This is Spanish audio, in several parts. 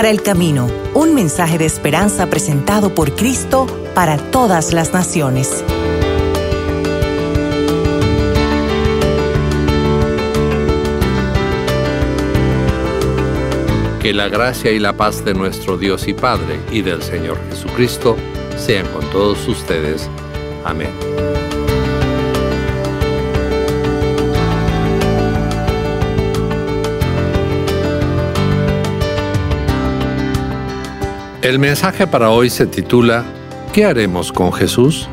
para el camino, un mensaje de esperanza presentado por Cristo para todas las naciones. Que la gracia y la paz de nuestro Dios y Padre y del Señor Jesucristo sean con todos ustedes. Amén. El mensaje para hoy se titula ¿Qué haremos con Jesús?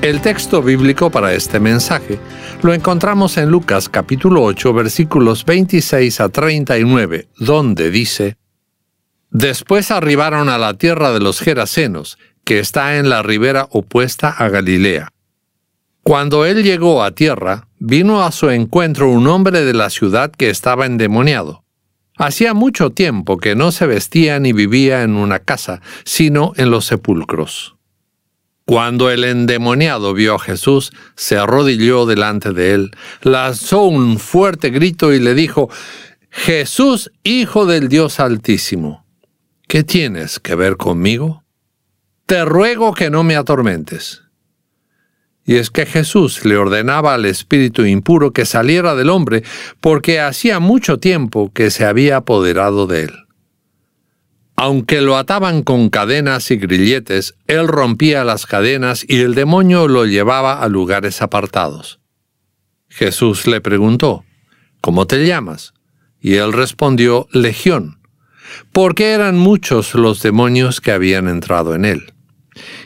El texto bíblico para este mensaje lo encontramos en Lucas capítulo 8 versículos 26 a 39, donde dice, Después arribaron a la tierra de los Gerasenos, que está en la ribera opuesta a Galilea. Cuando él llegó a tierra, vino a su encuentro un hombre de la ciudad que estaba endemoniado. Hacía mucho tiempo que no se vestía ni vivía en una casa, sino en los sepulcros. Cuando el endemoniado vio a Jesús, se arrodilló delante de él, lanzó un fuerte grito y le dijo, Jesús, Hijo del Dios Altísimo, ¿qué tienes que ver conmigo? Te ruego que no me atormentes. Y es que Jesús le ordenaba al espíritu impuro que saliera del hombre porque hacía mucho tiempo que se había apoderado de él. Aunque lo ataban con cadenas y grilletes, él rompía las cadenas y el demonio lo llevaba a lugares apartados. Jesús le preguntó, ¿Cómo te llamas? Y él respondió, Legión, porque eran muchos los demonios que habían entrado en él.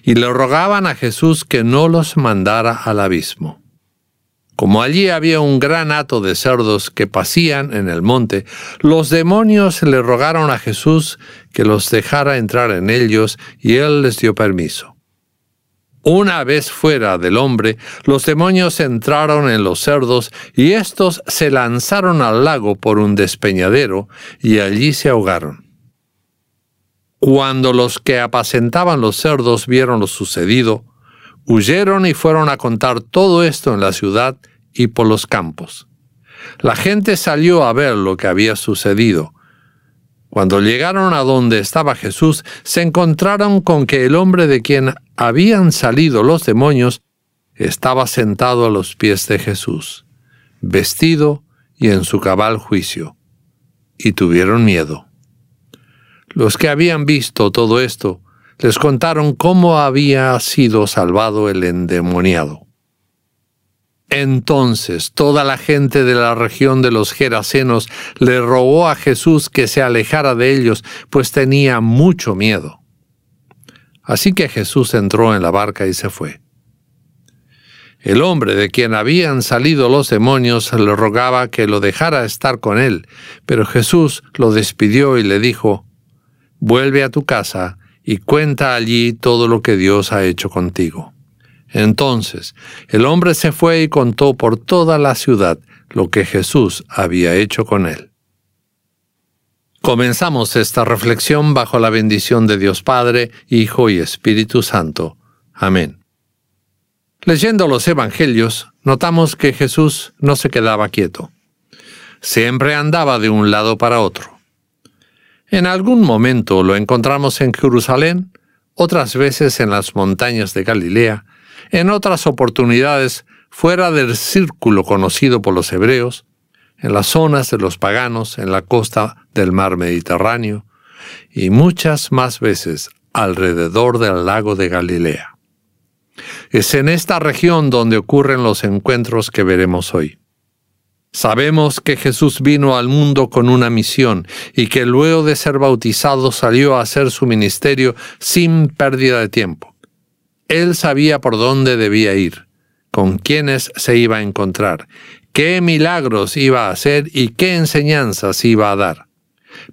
Y le rogaban a Jesús que no los mandara al abismo. Como allí había un gran hato de cerdos que pasían en el monte, los demonios le rogaron a Jesús que los dejara entrar en ellos y él les dio permiso. Una vez fuera del hombre, los demonios entraron en los cerdos y éstos se lanzaron al lago por un despeñadero y allí se ahogaron. Cuando los que apacentaban los cerdos vieron lo sucedido, Huyeron y fueron a contar todo esto en la ciudad y por los campos. La gente salió a ver lo que había sucedido. Cuando llegaron a donde estaba Jesús, se encontraron con que el hombre de quien habían salido los demonios estaba sentado a los pies de Jesús, vestido y en su cabal juicio, y tuvieron miedo. Los que habían visto todo esto les contaron cómo había sido salvado el endemoniado. Entonces toda la gente de la región de los Gerasenos le rogó a Jesús que se alejara de ellos, pues tenía mucho miedo. Así que Jesús entró en la barca y se fue. El hombre de quien habían salido los demonios le rogaba que lo dejara estar con él, pero Jesús lo despidió y le dijo, Vuelve a tu casa y cuenta allí todo lo que Dios ha hecho contigo. Entonces el hombre se fue y contó por toda la ciudad lo que Jesús había hecho con él. Comenzamos esta reflexión bajo la bendición de Dios Padre, Hijo y Espíritu Santo. Amén. Leyendo los Evangelios, notamos que Jesús no se quedaba quieto. Siempre andaba de un lado para otro. En algún momento lo encontramos en Jerusalén, otras veces en las montañas de Galilea, en otras oportunidades fuera del círculo conocido por los hebreos, en las zonas de los paganos, en la costa del mar Mediterráneo, y muchas más veces alrededor del lago de Galilea. Es en esta región donde ocurren los encuentros que veremos hoy. Sabemos que Jesús vino al mundo con una misión y que luego de ser bautizado salió a hacer su ministerio sin pérdida de tiempo. Él sabía por dónde debía ir, con quiénes se iba a encontrar, qué milagros iba a hacer y qué enseñanzas iba a dar.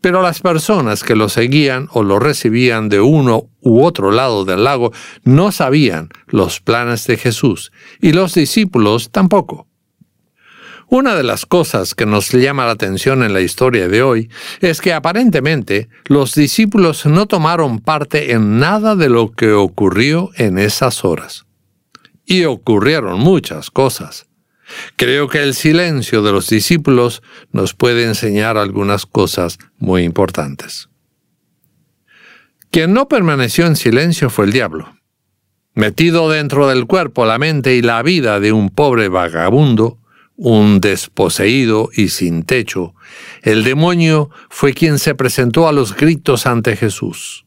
Pero las personas que lo seguían o lo recibían de uno u otro lado del lago no sabían los planes de Jesús, y los discípulos tampoco. Una de las cosas que nos llama la atención en la historia de hoy es que aparentemente los discípulos no tomaron parte en nada de lo que ocurrió en esas horas. Y ocurrieron muchas cosas. Creo que el silencio de los discípulos nos puede enseñar algunas cosas muy importantes. Quien no permaneció en silencio fue el diablo. Metido dentro del cuerpo, la mente y la vida de un pobre vagabundo, un desposeído y sin techo, el demonio fue quien se presentó a los gritos ante Jesús.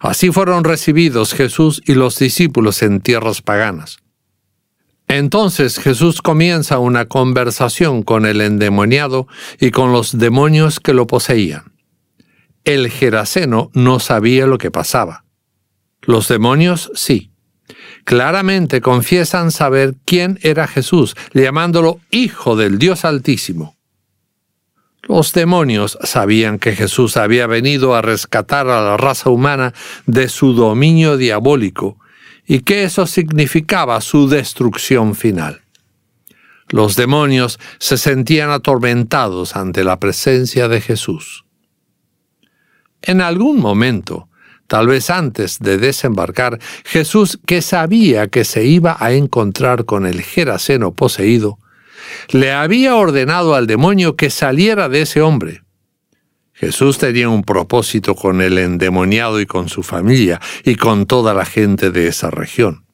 Así fueron recibidos Jesús y los discípulos en tierras paganas. Entonces Jesús comienza una conversación con el endemoniado y con los demonios que lo poseían. El Geraseno no sabía lo que pasaba. Los demonios sí. Claramente confiesan saber quién era Jesús, llamándolo Hijo del Dios Altísimo. Los demonios sabían que Jesús había venido a rescatar a la raza humana de su dominio diabólico y que eso significaba su destrucción final. Los demonios se sentían atormentados ante la presencia de Jesús. En algún momento, tal vez antes de desembarcar, Jesús, que sabía que se iba a encontrar con el Geraseno poseído, le había ordenado al demonio que saliera de ese hombre. Jesús tenía un propósito con el endemoniado y con su familia y con toda la gente de esa región.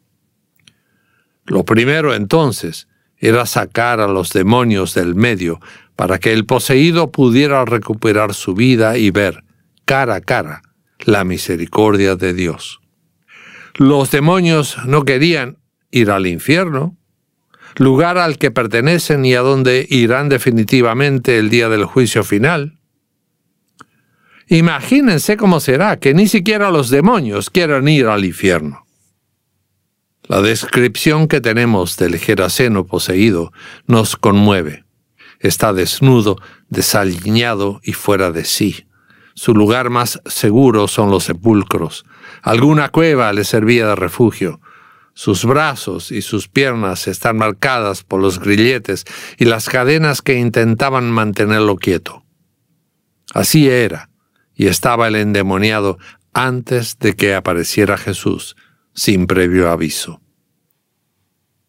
Lo primero entonces era sacar a los demonios del medio para que el poseído pudiera recuperar su vida y ver, cara a cara, la misericordia de Dios. Los demonios no querían ir al infierno, lugar al que pertenecen y a donde irán definitivamente el día del juicio final. Imagínense cómo será que ni siquiera los demonios quieran ir al infierno. La descripción que tenemos del Geraseno poseído nos conmueve. Está desnudo, desaliñado y fuera de sí. Su lugar más seguro son los sepulcros. Alguna cueva le servía de refugio. Sus brazos y sus piernas están marcadas por los grilletes y las cadenas que intentaban mantenerlo quieto. Así era, y estaba el endemoniado antes de que apareciera Jesús, sin previo aviso.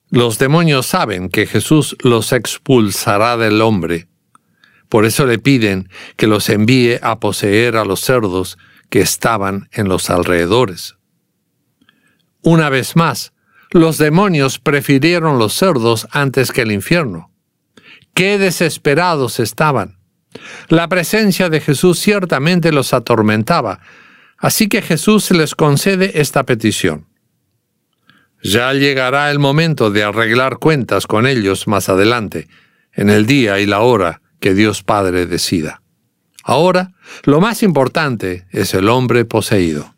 Los demonios saben que Jesús los expulsará del hombre. Por eso le piden que los envíe a poseer a los cerdos que estaban en los alrededores. Una vez más, los demonios prefirieron los cerdos antes que el infierno. Qué desesperados estaban. La presencia de Jesús ciertamente los atormentaba, así que Jesús les concede esta petición. Ya llegará el momento de arreglar cuentas con ellos más adelante, en el día y la hora que Dios Padre decida. Ahora, lo más importante es el hombre poseído.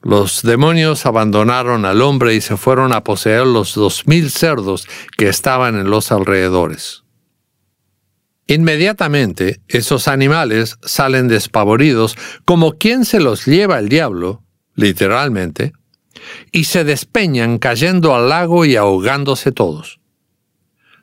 Los demonios abandonaron al hombre y se fueron a poseer los dos mil cerdos que estaban en los alrededores. Inmediatamente esos animales salen despavoridos como quien se los lleva el diablo, literalmente, y se despeñan cayendo al lago y ahogándose todos.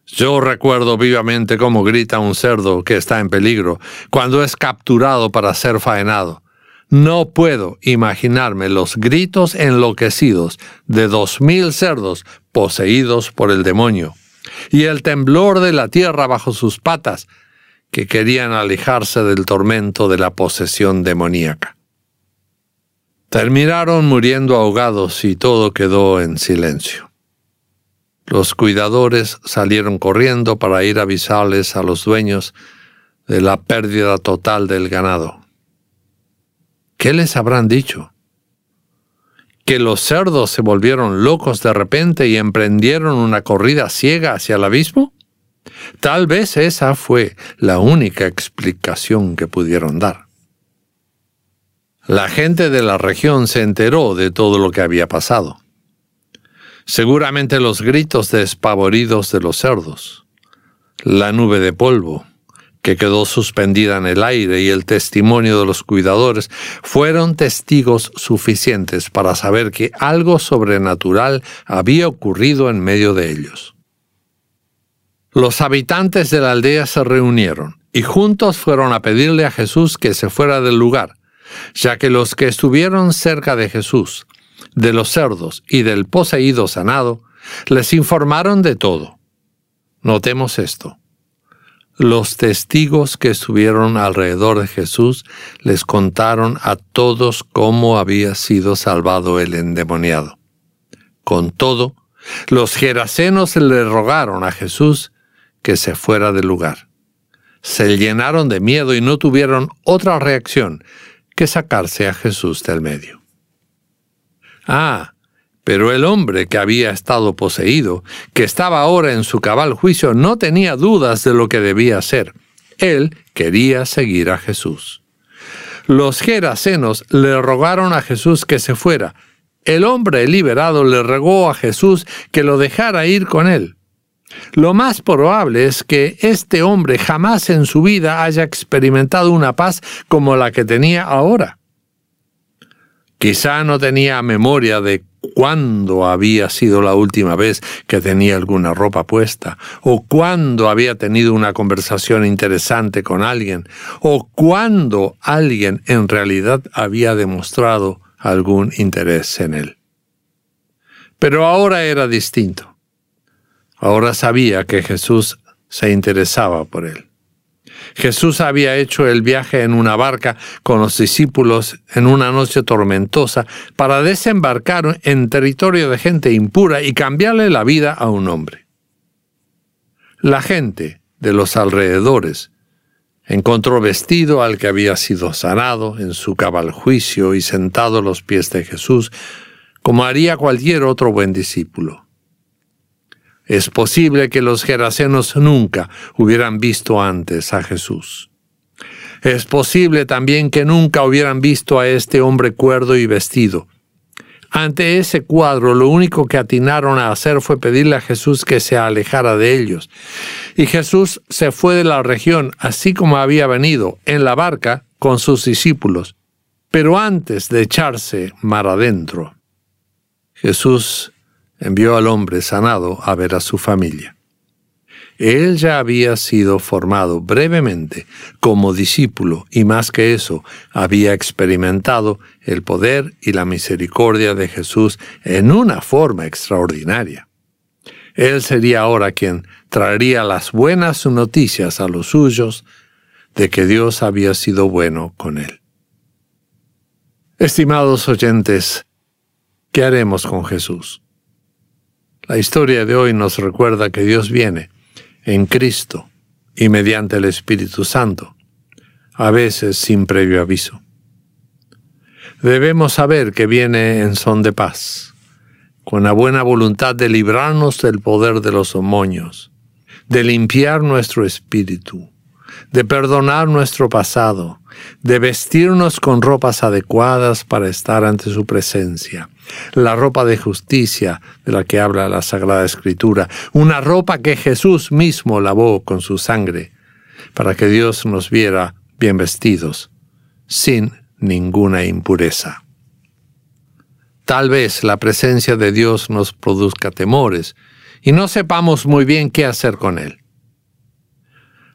Yo recuerdo vivamente cómo grita un cerdo que está en peligro cuando es capturado para ser faenado. No puedo imaginarme los gritos enloquecidos de dos mil cerdos poseídos por el demonio y el temblor de la tierra bajo sus patas, que querían alejarse del tormento de la posesión demoníaca. Terminaron muriendo ahogados y todo quedó en silencio. Los cuidadores salieron corriendo para ir a avisarles a los dueños de la pérdida total del ganado. ¿Qué les habrán dicho? que los cerdos se volvieron locos de repente y emprendieron una corrida ciega hacia el abismo? Tal vez esa fue la única explicación que pudieron dar. La gente de la región se enteró de todo lo que había pasado. Seguramente los gritos despavoridos de los cerdos, la nube de polvo, que quedó suspendida en el aire y el testimonio de los cuidadores fueron testigos suficientes para saber que algo sobrenatural había ocurrido en medio de ellos. Los habitantes de la aldea se reunieron y juntos fueron a pedirle a Jesús que se fuera del lugar, ya que los que estuvieron cerca de Jesús, de los cerdos y del poseído sanado, les informaron de todo. Notemos esto. Los testigos que estuvieron alrededor de Jesús les contaron a todos cómo había sido salvado el endemoniado. Con todo, los gerasenos le rogaron a Jesús que se fuera del lugar. Se llenaron de miedo y no tuvieron otra reacción que sacarse a Jesús del medio. Ah, pero el hombre que había estado poseído, que estaba ahora en su cabal juicio, no tenía dudas de lo que debía hacer. Él quería seguir a Jesús. Los gerasenos le rogaron a Jesús que se fuera. El hombre liberado le rogó a Jesús que lo dejara ir con él. Lo más probable es que este hombre jamás en su vida haya experimentado una paz como la que tenía ahora. Quizá no tenía memoria de cuándo había sido la última vez que tenía alguna ropa puesta, o cuándo había tenido una conversación interesante con alguien, o cuándo alguien en realidad había demostrado algún interés en él. Pero ahora era distinto. Ahora sabía que Jesús se interesaba por él. Jesús había hecho el viaje en una barca con los discípulos en una noche tormentosa para desembarcar en territorio de gente impura y cambiarle la vida a un hombre. La gente de los alrededores encontró vestido al que había sido sanado en su cabal juicio y sentado a los pies de Jesús, como haría cualquier otro buen discípulo. Es posible que los gerasenos nunca hubieran visto antes a Jesús. Es posible también que nunca hubieran visto a este hombre cuerdo y vestido. Ante ese cuadro lo único que atinaron a hacer fue pedirle a Jesús que se alejara de ellos. Y Jesús se fue de la región así como había venido, en la barca, con sus discípulos. Pero antes de echarse mar adentro, Jesús envió al hombre sanado a ver a su familia. Él ya había sido formado brevemente como discípulo y más que eso, había experimentado el poder y la misericordia de Jesús en una forma extraordinaria. Él sería ahora quien traería las buenas noticias a los suyos de que Dios había sido bueno con él. Estimados oyentes, ¿qué haremos con Jesús? La historia de hoy nos recuerda que Dios viene en Cristo y mediante el Espíritu Santo, a veces sin previo aviso. Debemos saber que viene en son de paz, con la buena voluntad de librarnos del poder de los homonios, de limpiar nuestro espíritu, de perdonar nuestro pasado, de vestirnos con ropas adecuadas para estar ante su presencia, la ropa de justicia de la que habla la Sagrada Escritura, una ropa que Jesús mismo lavó con su sangre, para que Dios nos viera bien vestidos, sin ninguna impureza. Tal vez la presencia de Dios nos produzca temores y no sepamos muy bien qué hacer con Él.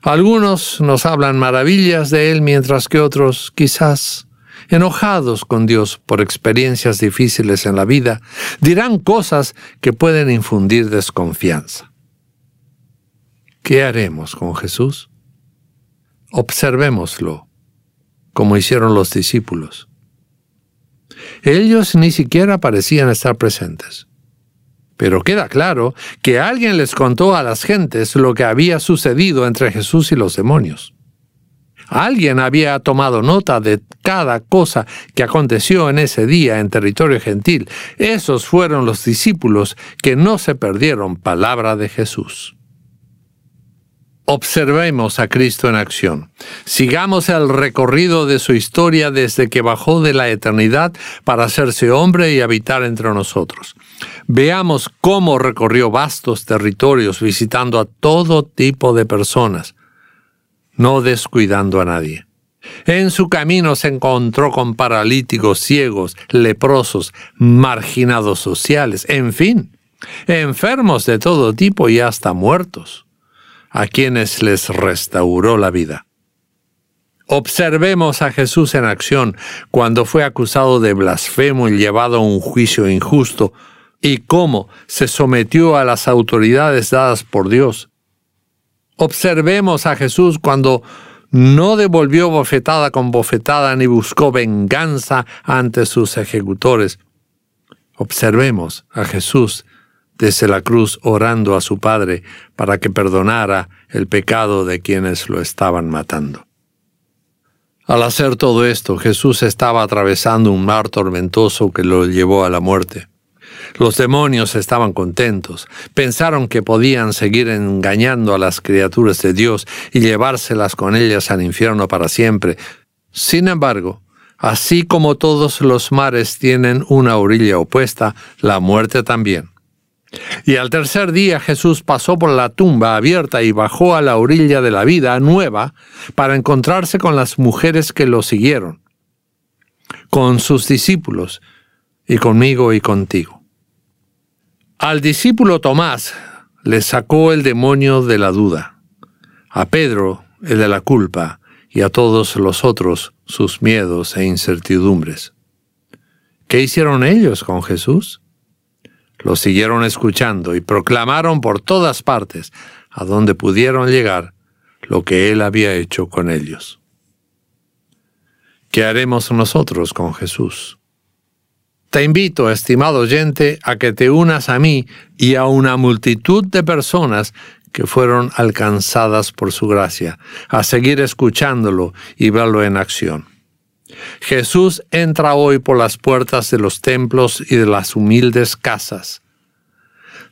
Algunos nos hablan maravillas de Él mientras que otros, quizás, enojados con Dios por experiencias difíciles en la vida, dirán cosas que pueden infundir desconfianza. ¿Qué haremos con Jesús? Observémoslo, como hicieron los discípulos. Ellos ni siquiera parecían estar presentes. Pero queda claro que alguien les contó a las gentes lo que había sucedido entre Jesús y los demonios. Alguien había tomado nota de cada cosa que aconteció en ese día en territorio gentil. Esos fueron los discípulos que no se perdieron palabra de Jesús. Observemos a Cristo en acción. Sigamos el recorrido de su historia desde que bajó de la eternidad para hacerse hombre y habitar entre nosotros. Veamos cómo recorrió vastos territorios visitando a todo tipo de personas, no descuidando a nadie. En su camino se encontró con paralíticos, ciegos, leprosos, marginados sociales, en fin, enfermos de todo tipo y hasta muertos a quienes les restauró la vida. Observemos a Jesús en acción cuando fue acusado de blasfemo y llevado a un juicio injusto, y cómo se sometió a las autoridades dadas por Dios. Observemos a Jesús cuando no devolvió bofetada con bofetada ni buscó venganza ante sus ejecutores. Observemos a Jesús desde la cruz orando a su Padre para que perdonara el pecado de quienes lo estaban matando. Al hacer todo esto, Jesús estaba atravesando un mar tormentoso que lo llevó a la muerte. Los demonios estaban contentos, pensaron que podían seguir engañando a las criaturas de Dios y llevárselas con ellas al infierno para siempre. Sin embargo, así como todos los mares tienen una orilla opuesta, la muerte también. Y al tercer día Jesús pasó por la tumba abierta y bajó a la orilla de la vida nueva para encontrarse con las mujeres que lo siguieron, con sus discípulos y conmigo y contigo. Al discípulo Tomás le sacó el demonio de la duda, a Pedro el de la culpa y a todos los otros sus miedos e incertidumbres. ¿Qué hicieron ellos con Jesús? Lo siguieron escuchando y proclamaron por todas partes, a donde pudieron llegar, lo que Él había hecho con ellos. ¿Qué haremos nosotros con Jesús? Te invito, estimado oyente, a que te unas a mí y a una multitud de personas que fueron alcanzadas por su gracia, a seguir escuchándolo y verlo en acción. Jesús entra hoy por las puertas de los templos y de las humildes casas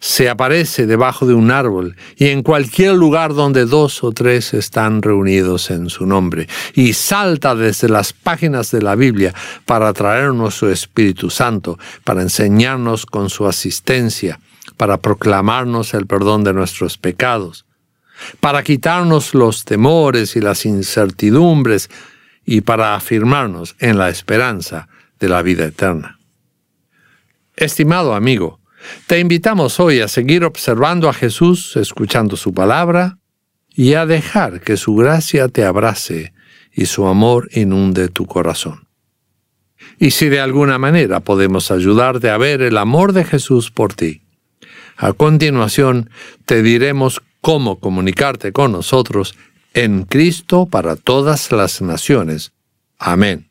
se aparece debajo de un árbol y en cualquier lugar donde dos o tres están reunidos en su nombre, y salta desde las páginas de la Biblia para traernos su Espíritu Santo, para enseñarnos con su asistencia, para proclamarnos el perdón de nuestros pecados, para quitarnos los temores y las incertidumbres y para afirmarnos en la esperanza de la vida eterna. Estimado amigo, te invitamos hoy a seguir observando a Jesús, escuchando su palabra y a dejar que su gracia te abrace y su amor inunde tu corazón. Y si de alguna manera podemos ayudarte a ver el amor de Jesús por ti, a continuación te diremos cómo comunicarte con nosotros en Cristo para todas las naciones. Amén.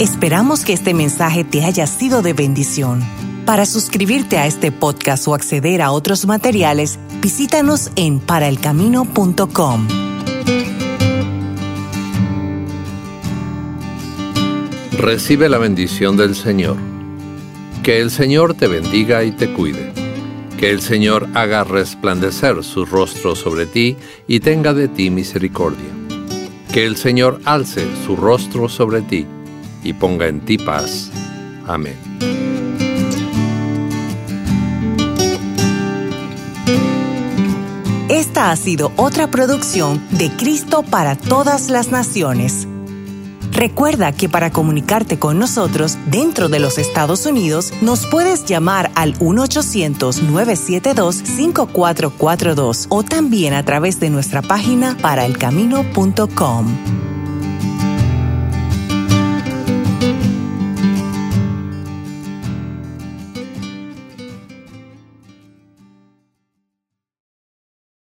Esperamos que este mensaje te haya sido de bendición. Para suscribirte a este podcast o acceder a otros materiales, visítanos en paraelcamino.com. Recibe la bendición del Señor. Que el Señor te bendiga y te cuide. Que el Señor haga resplandecer su rostro sobre ti y tenga de ti misericordia. Que el Señor alce su rostro sobre ti y ponga en ti paz. Amén. Esta ha sido otra producción de Cristo para todas las naciones. Recuerda que para comunicarte con nosotros dentro de los Estados Unidos nos puedes llamar al 1-800-972-5442 o también a través de nuestra página paraelcamino.com.